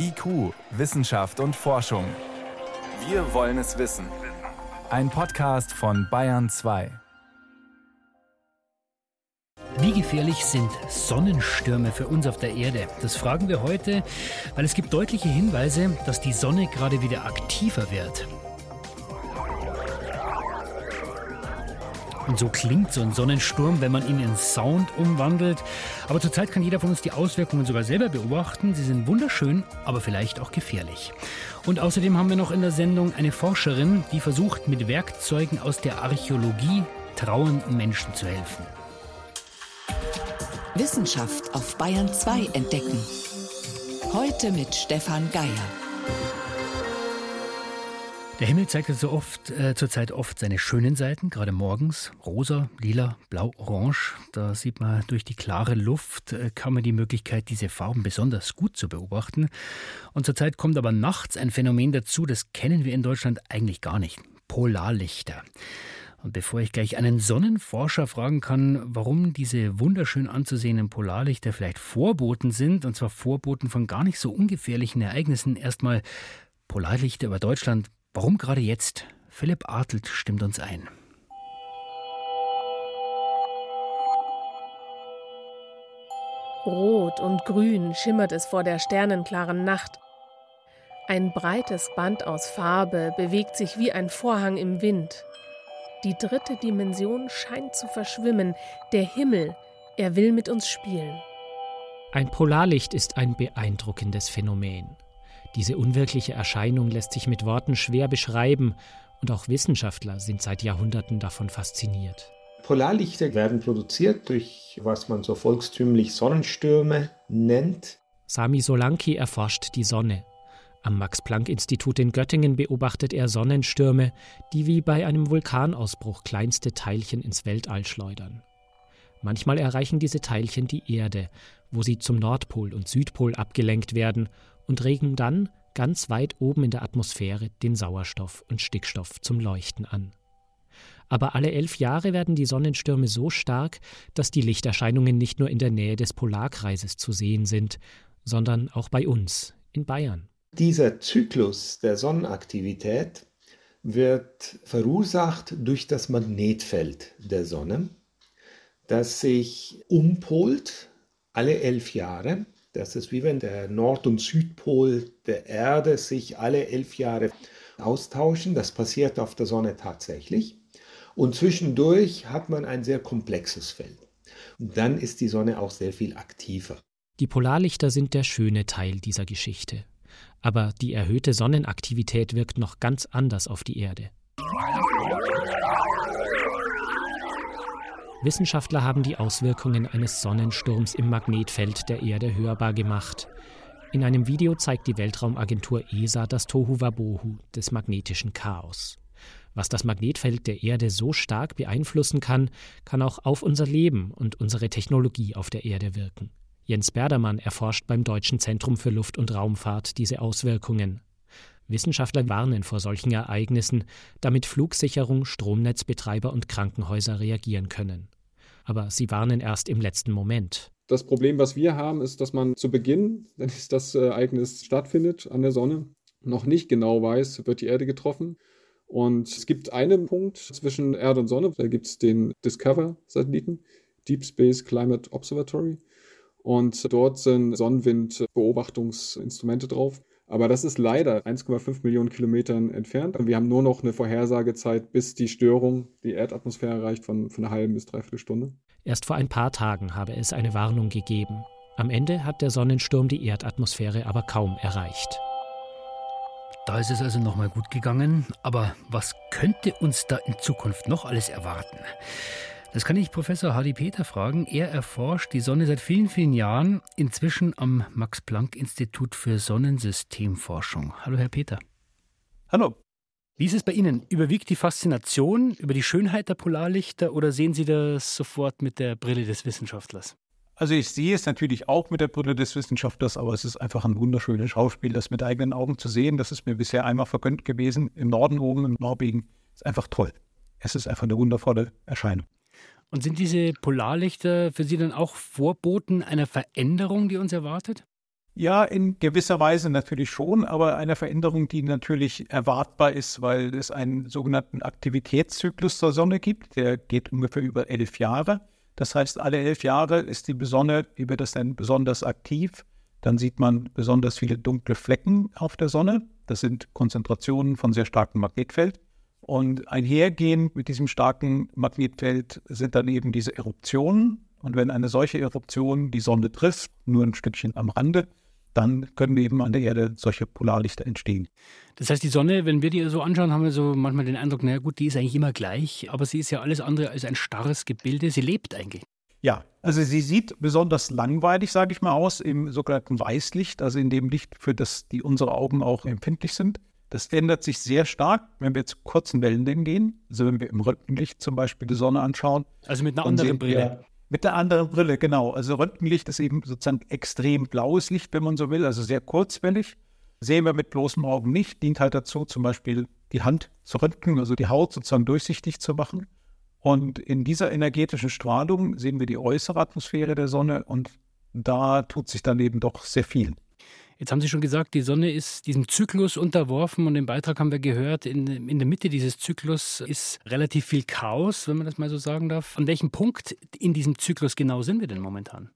IQ, Wissenschaft und Forschung. Wir wollen es wissen. Ein Podcast von Bayern 2. Wie gefährlich sind Sonnenstürme für uns auf der Erde? Das fragen wir heute, weil es gibt deutliche Hinweise, dass die Sonne gerade wieder aktiver wird. Und so klingt so ein Sonnensturm, wenn man ihn in Sound umwandelt. Aber zurzeit kann jeder von uns die Auswirkungen sogar selber beobachten. Sie sind wunderschön, aber vielleicht auch gefährlich. Und außerdem haben wir noch in der Sendung eine Forscherin, die versucht, mit Werkzeugen aus der Archäologie trauernden Menschen zu helfen. Wissenschaft auf Bayern 2 entdecken. Heute mit Stefan Geier. Der Himmel zeigt so oft, äh, zurzeit oft seine schönen Seiten, gerade morgens. Rosa, lila, blau, orange. Da sieht man durch die klare Luft, äh, kann man die Möglichkeit, diese Farben besonders gut zu beobachten. Und zurzeit kommt aber nachts ein Phänomen dazu, das kennen wir in Deutschland eigentlich gar nicht. Polarlichter. Und bevor ich gleich einen Sonnenforscher fragen kann, warum diese wunderschön anzusehenden Polarlichter vielleicht Vorboten sind, und zwar Vorboten von gar nicht so ungefährlichen Ereignissen, erstmal Polarlichter über Deutschland Warum gerade jetzt? Philipp Artelt stimmt uns ein. Rot und grün schimmert es vor der sternenklaren Nacht. Ein breites Band aus Farbe bewegt sich wie ein Vorhang im Wind. Die dritte Dimension scheint zu verschwimmen. Der Himmel, er will mit uns spielen. Ein Polarlicht ist ein beeindruckendes Phänomen. Diese unwirkliche Erscheinung lässt sich mit Worten schwer beschreiben und auch Wissenschaftler sind seit Jahrhunderten davon fasziniert. Polarlichter werden produziert durch, was man so volkstümlich Sonnenstürme nennt. Sami Solanki erforscht die Sonne. Am Max-Planck-Institut in Göttingen beobachtet er Sonnenstürme, die wie bei einem Vulkanausbruch kleinste Teilchen ins Weltall schleudern. Manchmal erreichen diese Teilchen die Erde, wo sie zum Nordpol und Südpol abgelenkt werden und regen dann ganz weit oben in der Atmosphäre den Sauerstoff und Stickstoff zum Leuchten an. Aber alle elf Jahre werden die Sonnenstürme so stark, dass die Lichterscheinungen nicht nur in der Nähe des Polarkreises zu sehen sind, sondern auch bei uns in Bayern. Dieser Zyklus der Sonnenaktivität wird verursacht durch das Magnetfeld der Sonne, das sich umpolt alle elf Jahre das ist wie wenn der Nord- und Südpol der Erde sich alle elf Jahre austauschen. Das passiert auf der Sonne tatsächlich. Und zwischendurch hat man ein sehr komplexes Feld. Und dann ist die Sonne auch sehr viel aktiver. Die Polarlichter sind der schöne Teil dieser Geschichte. Aber die erhöhte Sonnenaktivität wirkt noch ganz anders auf die Erde. Wissenschaftler haben die Auswirkungen eines Sonnensturms im Magnetfeld der Erde hörbar gemacht. In einem Video zeigt die Weltraumagentur ESA das Tohuwabohu des magnetischen Chaos. Was das Magnetfeld der Erde so stark beeinflussen kann, kann auch auf unser Leben und unsere Technologie auf der Erde wirken. Jens Berdermann erforscht beim Deutschen Zentrum für Luft- und Raumfahrt diese Auswirkungen. Wissenschaftler warnen vor solchen Ereignissen, damit Flugsicherung, Stromnetzbetreiber und Krankenhäuser reagieren können. Aber sie warnen erst im letzten Moment. Das Problem, was wir haben, ist, dass man zu Beginn, wenn das Ereignis stattfindet an der Sonne, noch nicht genau weiß, wird die Erde getroffen. Und es gibt einen Punkt zwischen Erde und Sonne, da gibt es den Discover-Satelliten, Deep Space Climate Observatory. Und dort sind Sonnenwindbeobachtungsinstrumente drauf. Aber das ist leider 1,5 Millionen Kilometern entfernt. Wir haben nur noch eine Vorhersagezeit, bis die Störung die Erdatmosphäre erreicht von, von einer halben bis dreiviertel Stunde. Erst vor ein paar Tagen habe es eine Warnung gegeben. Am Ende hat der Sonnensturm die Erdatmosphäre aber kaum erreicht. Da ist es also nochmal gut gegangen. Aber was könnte uns da in Zukunft noch alles erwarten? Das kann ich Professor Hardy Peter fragen. Er erforscht die Sonne seit vielen, vielen Jahren, inzwischen am Max-Planck-Institut für Sonnensystemforschung. Hallo, Herr Peter. Hallo. Wie ist es bei Ihnen? Überwiegt die Faszination über die Schönheit der Polarlichter oder sehen Sie das sofort mit der Brille des Wissenschaftlers? Also ich sehe es natürlich auch mit der Brille des Wissenschaftlers, aber es ist einfach ein wunderschönes Schauspiel, das mit eigenen Augen zu sehen. Das ist mir bisher einmal vergönnt gewesen, im Norden oben, in Norwegen. Ist einfach toll. Es ist einfach eine wundervolle Erscheinung. Und sind diese Polarlichter für Sie dann auch Vorboten einer Veränderung, die uns erwartet? Ja, in gewisser Weise natürlich schon, aber eine Veränderung, die natürlich erwartbar ist, weil es einen sogenannten Aktivitätszyklus der Sonne gibt. Der geht ungefähr über elf Jahre. Das heißt, alle elf Jahre ist die Sonne, wie wird das denn besonders aktiv? Dann sieht man besonders viele dunkle Flecken auf der Sonne. Das sind Konzentrationen von sehr starkem Magnetfeld. Und einhergehend mit diesem starken Magnetfeld sind dann eben diese Eruptionen. Und wenn eine solche Eruption die Sonne trifft, nur ein Stückchen am Rande, dann können eben an der Erde solche Polarlichter entstehen. Das heißt, die Sonne, wenn wir die so anschauen, haben wir so manchmal den Eindruck, naja gut, die ist eigentlich immer gleich, aber sie ist ja alles andere als ein starres Gebilde. Sie lebt eigentlich. Ja, also sie sieht besonders langweilig, sage ich mal, aus im sogenannten Weißlicht, also in dem Licht, für das die unsere Augen auch empfindlich sind. Das ändert sich sehr stark, wenn wir zu kurzen Wellenlängen gehen. Also wenn wir im Röntgenlicht zum Beispiel die Sonne anschauen. Also mit einer anderen Brille. Mit der anderen Brille, genau. Also Röntgenlicht ist eben sozusagen extrem blaues Licht, wenn man so will, also sehr kurzwellig. Sehen wir mit bloßem Augen nicht, dient halt dazu, zum Beispiel die Hand zu röntgen, also die Haut sozusagen durchsichtig zu machen. Und in dieser energetischen Strahlung sehen wir die äußere Atmosphäre der Sonne und da tut sich dann eben doch sehr viel. Jetzt haben Sie schon gesagt, die Sonne ist diesem Zyklus unterworfen und im Beitrag haben wir gehört, in, in der Mitte dieses Zyklus ist relativ viel Chaos, wenn man das mal so sagen darf. An welchem Punkt in diesem Zyklus genau sind wir denn momentan?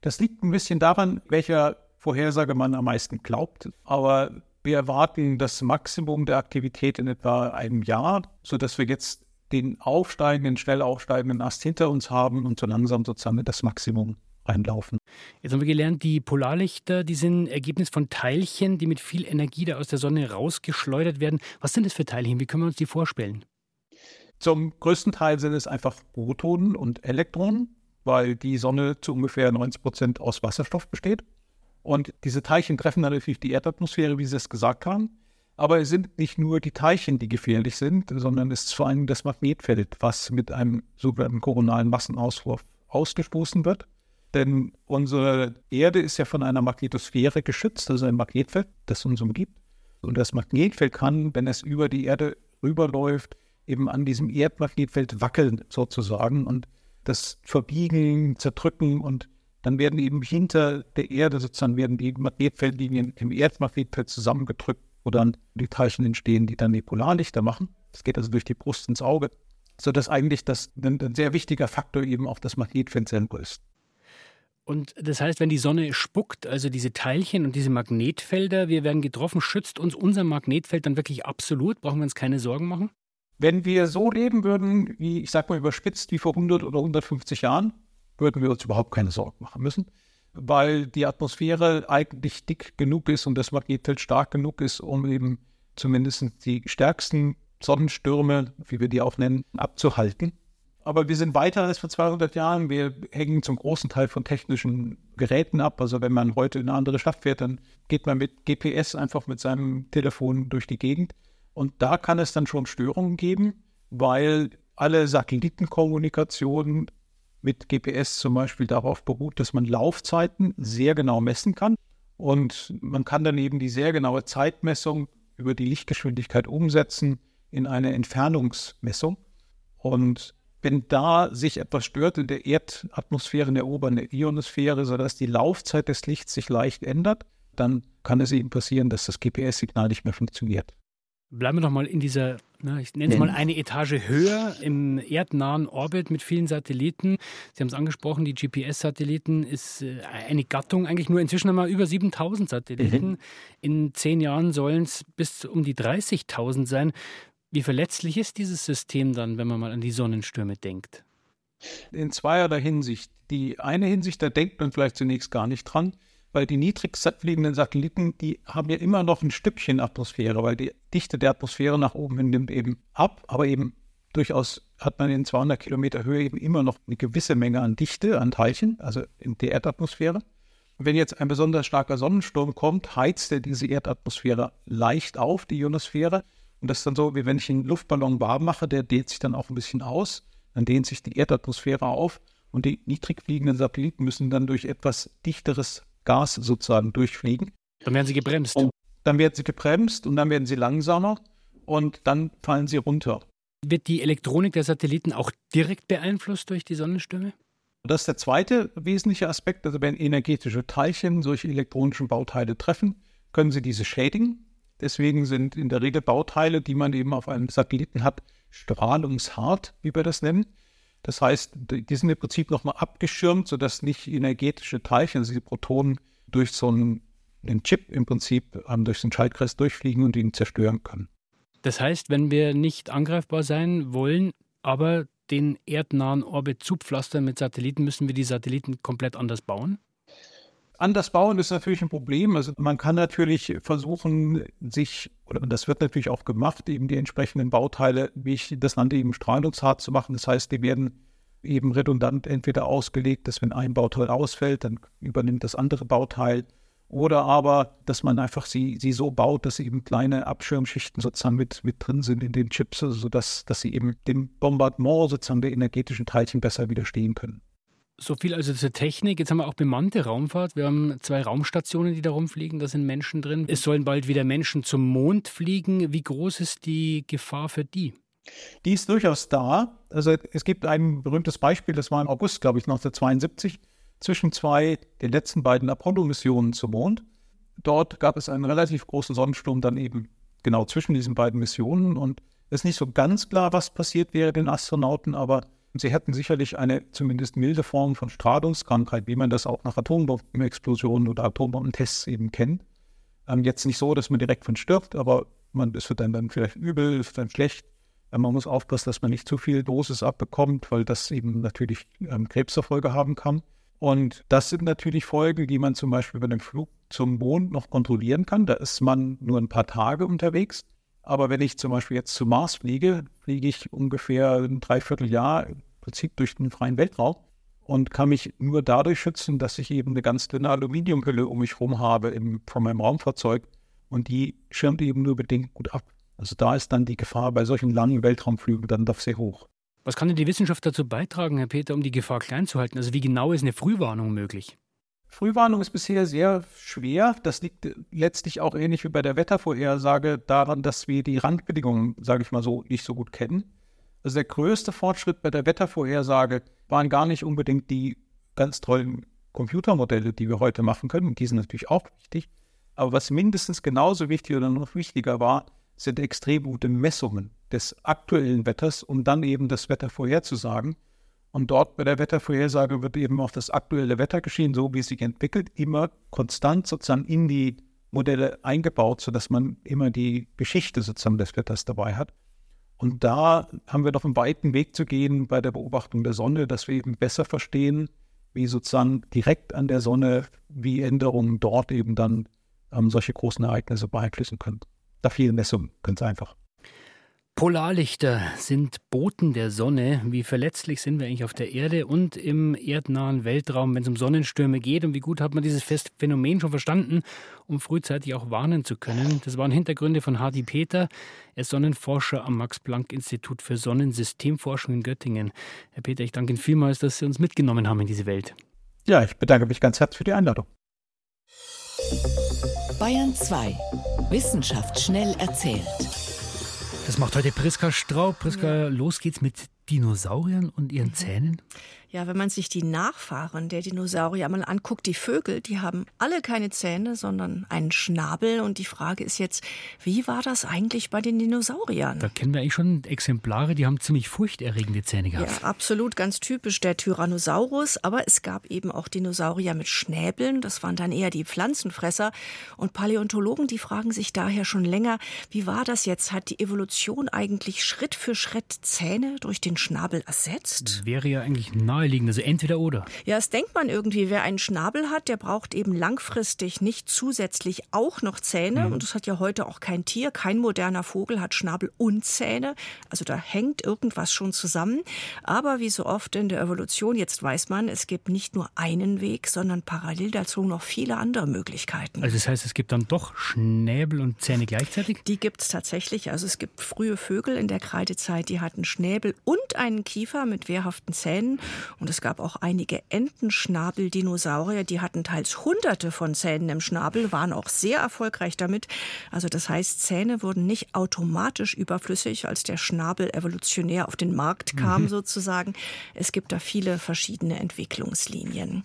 Das liegt ein bisschen daran, welcher Vorhersage man am meisten glaubt. Aber wir erwarten das Maximum der Aktivität in etwa einem Jahr, sodass wir jetzt den aufsteigenden, schnell aufsteigenden Ast hinter uns haben und so langsam sozusagen das Maximum reinlaufen. Jetzt haben wir gelernt, die Polarlichter, die sind Ergebnis von Teilchen, die mit viel Energie da aus der Sonne rausgeschleudert werden. Was sind das für Teilchen? Wie können wir uns die vorstellen? Zum größten Teil sind es einfach Protonen und Elektronen, weil die Sonne zu ungefähr 90 Prozent aus Wasserstoff besteht. Und diese Teilchen treffen dann natürlich die Erdatmosphäre, wie Sie es gesagt haben. Aber es sind nicht nur die Teilchen, die gefährlich sind, sondern es ist vor allem das Magnetfeld, was mit einem sogenannten koronalen Massenauswurf ausgestoßen wird. Denn unsere Erde ist ja von einer Magnetosphäre geschützt, also ein Magnetfeld, das uns umgibt. Und das Magnetfeld kann, wenn es über die Erde rüberläuft, eben an diesem Erdmagnetfeld wackeln sozusagen und das verbiegen, zerdrücken und dann werden eben hinter der Erde sozusagen werden die Magnetfeldlinien im Erdmagnetfeld zusammengedrückt, wo dann die Teilchen entstehen, die dann die Polarlichter machen. Das geht also durch die Brust ins Auge, sodass eigentlich das ein, ein sehr wichtiger Faktor eben auch das Magnetfeld selber ist. Und das heißt, wenn die Sonne spuckt, also diese Teilchen und diese Magnetfelder, wir werden getroffen, schützt uns unser Magnetfeld dann wirklich absolut? Brauchen wir uns keine Sorgen machen? Wenn wir so leben würden, wie ich sag mal überspitzt, wie vor 100 oder 150 Jahren, würden wir uns überhaupt keine Sorgen machen müssen, weil die Atmosphäre eigentlich dick genug ist und das Magnetfeld stark genug ist, um eben zumindest die stärksten Sonnenstürme, wie wir die auch nennen, abzuhalten. Aber wir sind weiter als vor 200 Jahren. Wir hängen zum großen Teil von technischen Geräten ab. Also wenn man heute in eine andere Stadt fährt, dann geht man mit GPS einfach mit seinem Telefon durch die Gegend. Und da kann es dann schon Störungen geben, weil alle Satellitenkommunikation mit GPS zum Beispiel darauf beruht, dass man Laufzeiten sehr genau messen kann. Und man kann dann eben die sehr genaue Zeitmessung über die Lichtgeschwindigkeit umsetzen in eine Entfernungsmessung. Und wenn da sich etwas stört in der Erdatmosphäre, in der oberen Ionosphäre, sodass die Laufzeit des Lichts sich leicht ändert, dann kann es eben passieren, dass das GPS-Signal nicht mehr funktioniert. Bleiben wir noch mal in dieser, na, ich nenne es mal eine Etage höher, im erdnahen Orbit mit vielen Satelliten. Sie haben es angesprochen, die GPS-Satelliten ist äh, eine Gattung. Eigentlich nur inzwischen haben wir über 7000 Satelliten. Mhm. In zehn Jahren sollen es bis um die 30.000 sein. Wie verletzlich ist dieses System dann, wenn man mal an die Sonnenstürme denkt? In zweierlei Hinsicht. Die eine Hinsicht, da denkt man vielleicht zunächst gar nicht dran, weil die niedrig fliegenden Satelliten, die haben ja immer noch ein Stückchen Atmosphäre, weil die Dichte der Atmosphäre nach oben hin nimmt eben ab, aber eben durchaus hat man in 200 Kilometer Höhe eben immer noch eine gewisse Menge an Dichte, an Teilchen, also in der Erdatmosphäre. Wenn jetzt ein besonders starker Sonnensturm kommt, heizt er diese Erdatmosphäre leicht auf, die Ionosphäre, und das ist dann so, wie wenn ich einen Luftballon warm mache, der dehnt sich dann auch ein bisschen aus. Dann dehnt sich die Erdatmosphäre auf und die niedrig fliegenden Satelliten müssen dann durch etwas dichteres Gas sozusagen durchfliegen. Dann werden sie gebremst. Und dann werden sie gebremst und dann werden sie langsamer und dann fallen sie runter. Wird die Elektronik der Satelliten auch direkt beeinflusst durch die Sonnenstürme? Das ist der zweite wesentliche Aspekt. Also wenn energetische Teilchen solche elektronischen Bauteile treffen, können sie diese schädigen. Deswegen sind in der Regel Bauteile, die man eben auf einem Satelliten hat, strahlungshart, wie wir das nennen. Das heißt, die sind im Prinzip nochmal abgeschirmt, sodass nicht energetische Teilchen, also die Protonen, durch so einen, einen Chip im Prinzip ähm, durch den Schaltkreis durchfliegen und ihn zerstören können. Das heißt, wenn wir nicht angreifbar sein wollen, aber den erdnahen Orbit zupflastern mit Satelliten, müssen wir die Satelliten komplett anders bauen? Anders bauen ist natürlich ein Problem. Also man kann natürlich versuchen, sich, oder das wird natürlich auch gemacht, eben die entsprechenden Bauteile, wie ich das nannte, eben strahlungshart zu machen. Das heißt, die werden eben redundant entweder ausgelegt, dass wenn ein Bauteil ausfällt, dann übernimmt das andere Bauteil. Oder aber, dass man einfach sie, sie so baut, dass eben kleine Abschirmschichten sozusagen mit, mit drin sind in den Chips, sodass dass sie eben dem Bombardement sozusagen der energetischen Teilchen besser widerstehen können. So viel also zur Technik. Jetzt haben wir auch bemannte Raumfahrt. Wir haben zwei Raumstationen, die da rumfliegen. Da sind Menschen drin. Es sollen bald wieder Menschen zum Mond fliegen. Wie groß ist die Gefahr für die? Die ist durchaus da. Also es gibt ein berühmtes Beispiel, das war im August, glaube ich, 1972, zwischen zwei der letzten beiden Apollo-Missionen zum Mond. Dort gab es einen relativ großen Sonnensturm dann eben genau zwischen diesen beiden Missionen. Und es ist nicht so ganz klar, was passiert wäre den Astronauten, aber Sie hätten sicherlich eine zumindest milde Form von Strahlungskrankheit, wie man das auch nach Atombombenexplosionen oder Atombombentests eben kennt. Ähm, jetzt nicht so, dass man direkt von stirbt, aber man, es wird dann, dann vielleicht übel, es wird dann schlecht. Ähm, man muss aufpassen, dass man nicht zu viel Dosis abbekommt, weil das eben natürlich ähm, Krebserfolge haben kann. Und das sind natürlich Folgen, die man zum Beispiel bei dem Flug zum Mond noch kontrollieren kann. Da ist man nur ein paar Tage unterwegs. Aber wenn ich zum Beispiel jetzt zum Mars fliege, fliege ich ungefähr ein Dreivierteljahr im Prinzip durch den freien Weltraum und kann mich nur dadurch schützen, dass ich eben eine ganz dünne Aluminiumhülle um mich herum habe im, von meinem Raumfahrzeug und die schirmt eben nur bedingt gut ab. Also da ist dann die Gefahr bei solchen langen Weltraumflügen dann doch sehr hoch. Was kann denn die Wissenschaft dazu beitragen, Herr Peter, um die Gefahr klein zu halten? Also wie genau ist eine Frühwarnung möglich? Frühwarnung ist bisher sehr schwer. Das liegt letztlich auch ähnlich wie bei der Wettervorhersage daran, dass wir die Randbedingungen, sage ich mal so, nicht so gut kennen. Also der größte Fortschritt bei der Wettervorhersage waren gar nicht unbedingt die ganz tollen Computermodelle, die wir heute machen können. Die sind natürlich auch wichtig. Aber was mindestens genauso wichtig oder noch wichtiger war, sind extrem gute Messungen des aktuellen Wetters, um dann eben das Wetter vorherzusagen. Und dort bei der Wettervorhersage wird eben auch das aktuelle Wettergeschehen, so wie es sich entwickelt, immer konstant sozusagen in die Modelle eingebaut, sodass man immer die Geschichte sozusagen des Wetters dabei hat. Und da haben wir noch einen weiten Weg zu gehen bei der Beobachtung der Sonne, dass wir eben besser verstehen, wie sozusagen direkt an der Sonne, wie Änderungen dort eben dann ähm, solche großen Ereignisse beeinflussen können. Da fehlen Messungen, ganz einfach. Polarlichter sind Boten der Sonne. Wie verletzlich sind wir eigentlich auf der Erde und im erdnahen Weltraum, wenn es um Sonnenstürme geht? Und wie gut hat man dieses Phänomen schon verstanden, um frühzeitig auch warnen zu können? Das waren Hintergründe von Hardy Peter. Er ist Sonnenforscher am Max-Planck-Institut für Sonnensystemforschung in Göttingen. Herr Peter, ich danke Ihnen vielmals, dass Sie uns mitgenommen haben in diese Welt. Ja, ich bedanke mich ganz herzlich für die Einladung. Bayern 2. Wissenschaft schnell erzählt. Das macht heute Priska Straub. Priska, ja. los geht's mit Dinosauriern und ihren mhm. Zähnen? Ja, wenn man sich die Nachfahren der Dinosaurier mal anguckt, die Vögel, die haben alle keine Zähne, sondern einen Schnabel. Und die Frage ist jetzt, wie war das eigentlich bei den Dinosauriern? Da kennen wir eigentlich schon Exemplare, die haben ziemlich furchterregende Zähne gehabt. Ja, absolut, ganz typisch der Tyrannosaurus. Aber es gab eben auch Dinosaurier mit Schnäbeln. Das waren dann eher die Pflanzenfresser. Und Paläontologen, die fragen sich daher schon länger, wie war das jetzt? Hat die Evolution eigentlich Schritt für Schritt Zähne durch den Schnabel ersetzt? Wäre ja eigentlich naheliegend, also entweder oder. Ja, das denkt man irgendwie. Wer einen Schnabel hat, der braucht eben langfristig nicht zusätzlich auch noch Zähne. Mhm. Und das hat ja heute auch kein Tier. Kein moderner Vogel hat Schnabel und Zähne. Also da hängt irgendwas schon zusammen. Aber wie so oft in der Evolution, jetzt weiß man, es gibt nicht nur einen Weg, sondern parallel dazu noch viele andere Möglichkeiten. Also das heißt, es gibt dann doch Schnäbel und Zähne gleichzeitig? Die gibt es tatsächlich. Also es gibt frühe Vögel in der Kreidezeit, die hatten Schnäbel und einen Kiefer mit wehrhaften Zähnen. Und es gab auch einige Entenschnabeldinosaurier, die hatten teils hunderte von Zähnen im Schnabel, waren auch sehr erfolgreich damit. Also das heißt, Zähne wurden nicht automatisch überflüssig, als der Schnabel evolutionär auf den Markt kam mhm. sozusagen. Es gibt da viele verschiedene Entwicklungslinien.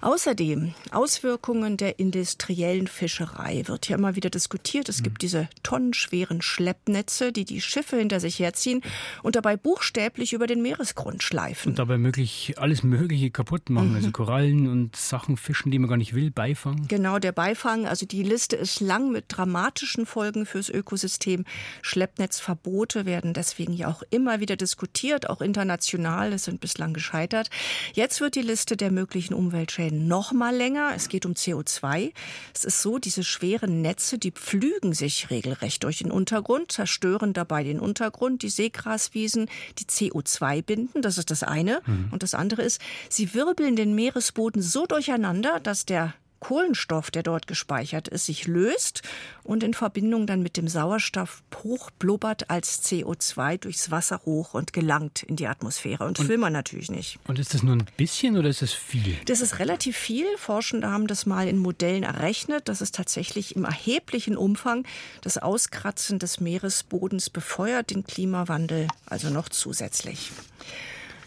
Außerdem Auswirkungen der industriellen Fischerei wird ja immer wieder diskutiert. Es gibt mhm. diese tonnenschweren Schleppnetze, die die Schiffe hinter sich herziehen und dabei buchstäblich über den Meeresgrund schleifen. Und dabei möglich alles Mögliche kaputt machen, mhm. also Korallen und Sachen fischen, die man gar nicht will, Beifang. Genau, der Beifang. Also die Liste ist lang mit dramatischen Folgen fürs Ökosystem. Schleppnetzverbote werden deswegen ja auch immer wieder diskutiert, auch international. Es sind bislang gescheitert. Jetzt wird die Liste der möglichen Umweltschäden noch mal länger. Es geht um CO2. Es ist so, diese schweren Netze, die pflügen sich regelrecht durch den Untergrund, zerstören dabei den Untergrund, die Seegraswiesen, die CO2 binden. Das ist das eine. Mhm. Und das andere ist, sie wirbeln den Meeresboden so durcheinander, dass der Kohlenstoff, der dort gespeichert ist, sich löst und in Verbindung dann mit dem Sauerstoff hochblubbert als CO2 durchs Wasser hoch und gelangt in die Atmosphäre. Und, und will man natürlich nicht. Und ist das nur ein bisschen oder ist das viel? Das ist relativ viel. Forschende haben das mal in Modellen errechnet, dass es tatsächlich im erheblichen Umfang das Auskratzen des Meeresbodens befeuert, den Klimawandel also noch zusätzlich.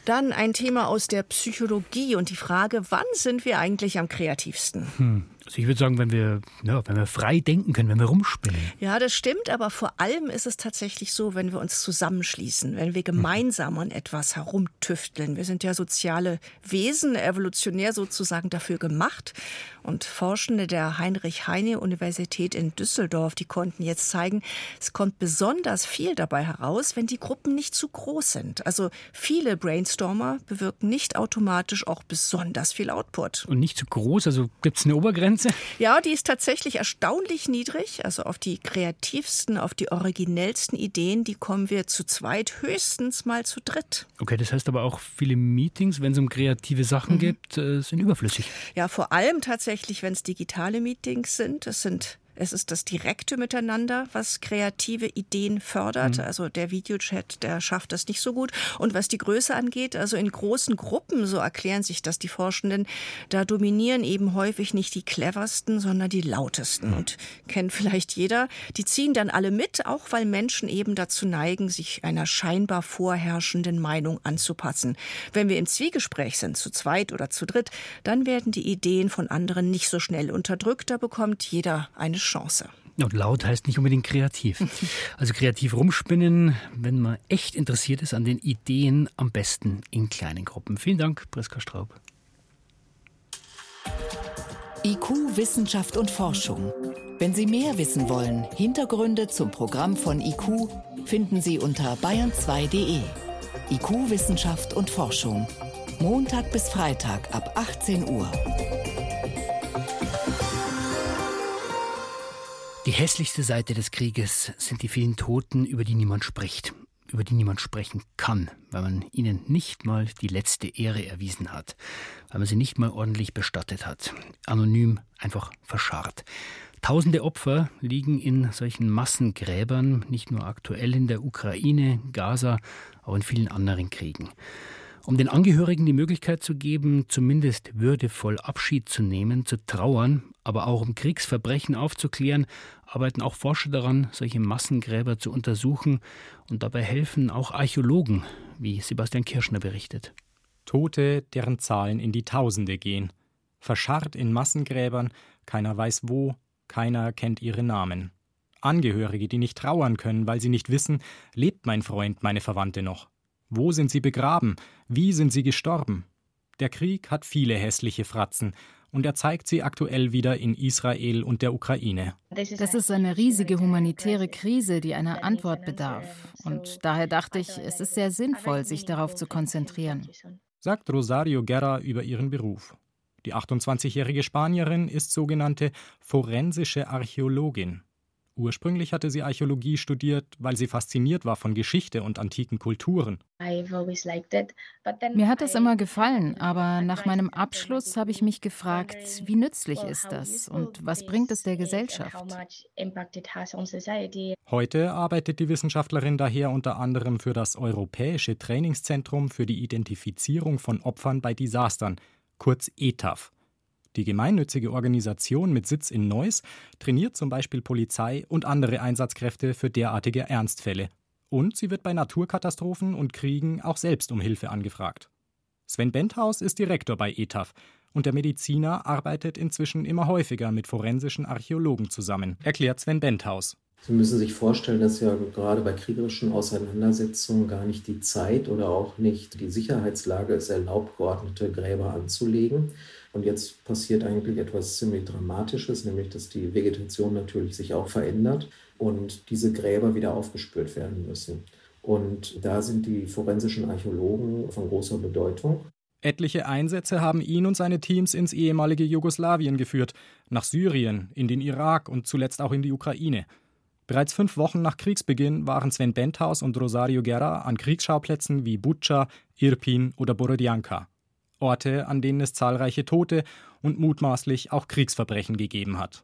Dann ein Thema aus der Psychologie und die Frage, wann sind wir eigentlich am kreativsten? Hm. Also ich würde sagen, wenn wir, ja, wenn wir frei denken können, wenn wir rumspinnen. Ja, das stimmt, aber vor allem ist es tatsächlich so, wenn wir uns zusammenschließen, wenn wir gemeinsam an etwas herumtüfteln. Wir sind ja soziale Wesen, evolutionär sozusagen dafür gemacht. Und Forschende der Heinrich-Heine-Universität in Düsseldorf, die konnten jetzt zeigen, es kommt besonders viel dabei heraus, wenn die Gruppen nicht zu groß sind. Also viele Brainstormer bewirken nicht automatisch auch besonders viel Output. Und nicht zu groß, also gibt es eine Obergrenze? Grenze? Ja, die ist tatsächlich erstaunlich niedrig. Also auf die kreativsten, auf die originellsten Ideen, die kommen wir zu zweit, höchstens mal zu dritt. Okay, das heißt aber auch viele Meetings, wenn es um kreative Sachen mhm. geht, äh, sind überflüssig. Ja, vor allem tatsächlich, wenn es digitale Meetings sind. Es sind es ist das direkte Miteinander, was kreative Ideen fördert. Mhm. Also der Videochat, der schafft das nicht so gut. Und was die Größe angeht, also in großen Gruppen, so erklären sich das die Forschenden, da dominieren eben häufig nicht die cleversten, sondern die lautesten. Mhm. Und kennt vielleicht jeder. Die ziehen dann alle mit, auch weil Menschen eben dazu neigen, sich einer scheinbar vorherrschenden Meinung anzupassen. Wenn wir im Zwiegespräch sind, zu zweit oder zu dritt, dann werden die Ideen von anderen nicht so schnell unterdrückt. Da bekommt jeder eine Chance. Und laut heißt nicht unbedingt kreativ. Also kreativ rumspinnen, wenn man echt interessiert ist an den Ideen, am besten in kleinen Gruppen. Vielen Dank, Priska Straub. IQ, Wissenschaft und Forschung. Wenn Sie mehr wissen wollen, Hintergründe zum Programm von IQ finden Sie unter bayern2.de. IQ, Wissenschaft und Forschung. Montag bis Freitag ab 18 Uhr. Die hässlichste Seite des Krieges sind die vielen Toten, über die niemand spricht, über die niemand sprechen kann, weil man ihnen nicht mal die letzte Ehre erwiesen hat, weil man sie nicht mal ordentlich bestattet hat, anonym einfach verscharrt. Tausende Opfer liegen in solchen Massengräbern, nicht nur aktuell in der Ukraine, Gaza, auch in vielen anderen Kriegen. Um den Angehörigen die Möglichkeit zu geben, zumindest würdevoll Abschied zu nehmen, zu trauern, aber auch um Kriegsverbrechen aufzuklären, arbeiten auch Forscher daran, solche Massengräber zu untersuchen und dabei helfen auch Archäologen, wie Sebastian Kirschner berichtet. Tote, deren Zahlen in die Tausende gehen. Verscharrt in Massengräbern, keiner weiß wo, keiner kennt ihre Namen. Angehörige, die nicht trauern können, weil sie nicht wissen, lebt mein Freund, meine Verwandte noch. Wo sind sie begraben? Wie sind sie gestorben? Der Krieg hat viele hässliche Fratzen, und er zeigt sie aktuell wieder in Israel und der Ukraine. Das ist eine riesige humanitäre Krise, die einer Antwort bedarf. Und daher dachte ich, es ist sehr sinnvoll, sich darauf zu konzentrieren. Sagt Rosario Guerra über ihren Beruf. Die 28-jährige Spanierin ist sogenannte forensische Archäologin. Ursprünglich hatte sie Archäologie studiert, weil sie fasziniert war von Geschichte und antiken Kulturen. Mir hat es immer gefallen, aber nach meinem Abschluss habe ich mich gefragt, wie nützlich ist das und was bringt es der Gesellschaft? Heute arbeitet die Wissenschaftlerin daher unter anderem für das Europäische Trainingszentrum für die Identifizierung von Opfern bei Desastern, kurz ETAF. Die gemeinnützige Organisation mit Sitz in Neuss trainiert zum Beispiel Polizei und andere Einsatzkräfte für derartige Ernstfälle. Und sie wird bei Naturkatastrophen und Kriegen auch selbst um Hilfe angefragt. Sven Benthaus ist Direktor bei ETAF und der Mediziner arbeitet inzwischen immer häufiger mit forensischen Archäologen zusammen, erklärt Sven Benthaus. Sie müssen sich vorstellen, dass ja gerade bei kriegerischen Auseinandersetzungen gar nicht die Zeit oder auch nicht die Sicherheitslage es erlaubt, geordnete Gräber anzulegen. Und jetzt passiert eigentlich etwas ziemlich Dramatisches, nämlich dass die Vegetation natürlich sich auch verändert und diese Gräber wieder aufgespürt werden müssen. Und da sind die forensischen Archäologen von großer Bedeutung. Etliche Einsätze haben ihn und seine Teams ins ehemalige Jugoslawien geführt, nach Syrien, in den Irak und zuletzt auch in die Ukraine. Bereits fünf Wochen nach Kriegsbeginn waren Sven Benthaus und Rosario Guerra an Kriegsschauplätzen wie Butscha, Irpin oder Borodjanka. Orte, an denen es zahlreiche Tote und mutmaßlich auch Kriegsverbrechen gegeben hat.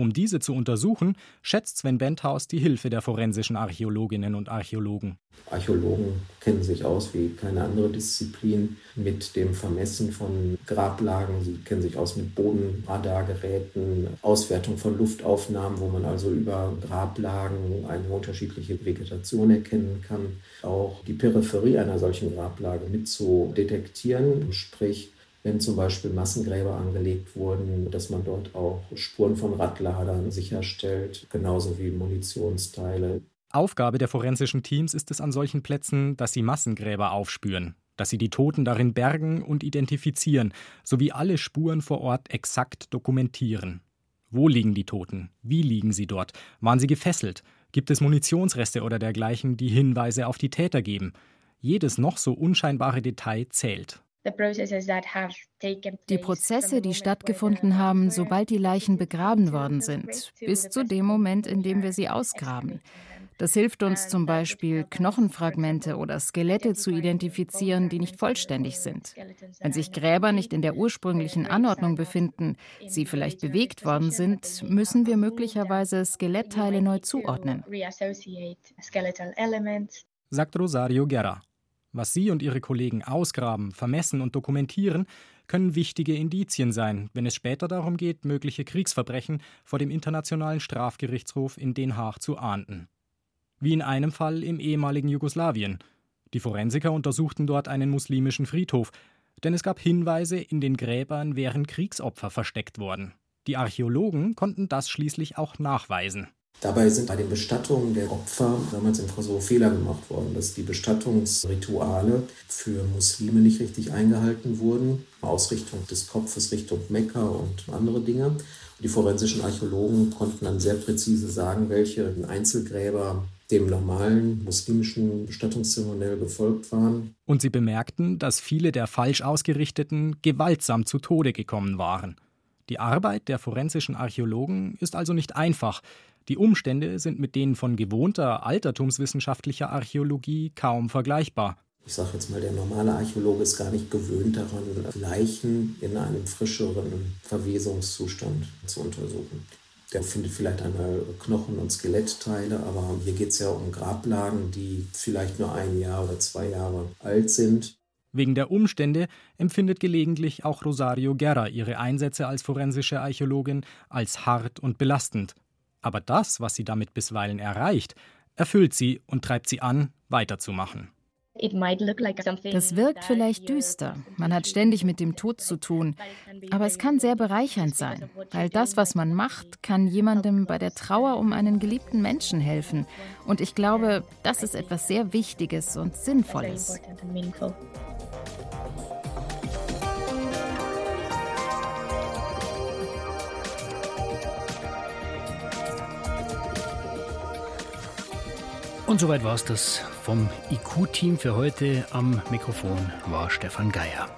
Um diese zu untersuchen, schätzt Sven Benthaus die Hilfe der forensischen Archäologinnen und Archäologen. Archäologen kennen sich aus wie keine andere Disziplin mit dem Vermessen von Grablagen. Sie kennen sich aus mit Bodenradargeräten, Auswertung von Luftaufnahmen, wo man also über Grablagen eine unterschiedliche Vegetation erkennen kann. Auch die Peripherie einer solchen Grablage mit zu detektieren, sprich wenn zum Beispiel Massengräber angelegt wurden, dass man dort auch Spuren von Radladern sicherstellt, genauso wie Munitionsteile. Aufgabe der forensischen Teams ist es an solchen Plätzen, dass sie Massengräber aufspüren, dass sie die Toten darin bergen und identifizieren, sowie alle Spuren vor Ort exakt dokumentieren. Wo liegen die Toten? Wie liegen sie dort? Waren sie gefesselt? Gibt es Munitionsreste oder dergleichen, die Hinweise auf die Täter geben? Jedes noch so unscheinbare Detail zählt. Die Prozesse, die stattgefunden haben, sobald die Leichen begraben worden sind, bis zu dem Moment, in dem wir sie ausgraben. Das hilft uns zum Beispiel, Knochenfragmente oder Skelette zu identifizieren, die nicht vollständig sind. Wenn sich Gräber nicht in der ursprünglichen Anordnung befinden, sie vielleicht bewegt worden sind, müssen wir möglicherweise Skelettteile neu zuordnen. Sagt Rosario Guerra. Was Sie und Ihre Kollegen ausgraben, vermessen und dokumentieren, können wichtige Indizien sein, wenn es später darum geht, mögliche Kriegsverbrechen vor dem Internationalen Strafgerichtshof in Den Haag zu ahnden. Wie in einem Fall im ehemaligen Jugoslawien. Die Forensiker untersuchten dort einen muslimischen Friedhof, denn es gab Hinweise, in den Gräbern wären Kriegsopfer versteckt worden. Die Archäologen konnten das schließlich auch nachweisen. Dabei sind bei den Bestattungen der Opfer damals im Kosovo Fehler gemacht worden, dass die Bestattungsrituale für Muslime nicht richtig eingehalten wurden. Ausrichtung des Kopfes Richtung Mekka und andere Dinge. Die forensischen Archäologen konnten dann sehr präzise sagen, welche Einzelgräber dem normalen muslimischen Bestattungszeremoniell gefolgt waren. Und sie bemerkten, dass viele der falsch ausgerichteten gewaltsam zu Tode gekommen waren. Die Arbeit der forensischen Archäologen ist also nicht einfach, die Umstände sind mit denen von gewohnter altertumswissenschaftlicher Archäologie kaum vergleichbar. Ich sage jetzt mal, der normale Archäologe ist gar nicht gewöhnt daran, Leichen in einem frischeren Verwesungszustand zu untersuchen. Der findet vielleicht einmal Knochen- und Skelettteile, aber hier geht es ja um Grablagen, die vielleicht nur ein Jahr oder zwei Jahre alt sind. Wegen der Umstände empfindet gelegentlich auch Rosario Guerra ihre Einsätze als forensische Archäologin als hart und belastend. Aber das, was sie damit bisweilen erreicht, erfüllt sie und treibt sie an, weiterzumachen. Das wirkt vielleicht düster. Man hat ständig mit dem Tod zu tun. Aber es kann sehr bereichernd sein, weil das, was man macht, kann jemandem bei der Trauer um einen geliebten Menschen helfen. Und ich glaube, das ist etwas sehr Wichtiges und Sinnvolles. Und soweit war es das vom IQ-Team für heute. Am Mikrofon war Stefan Geier.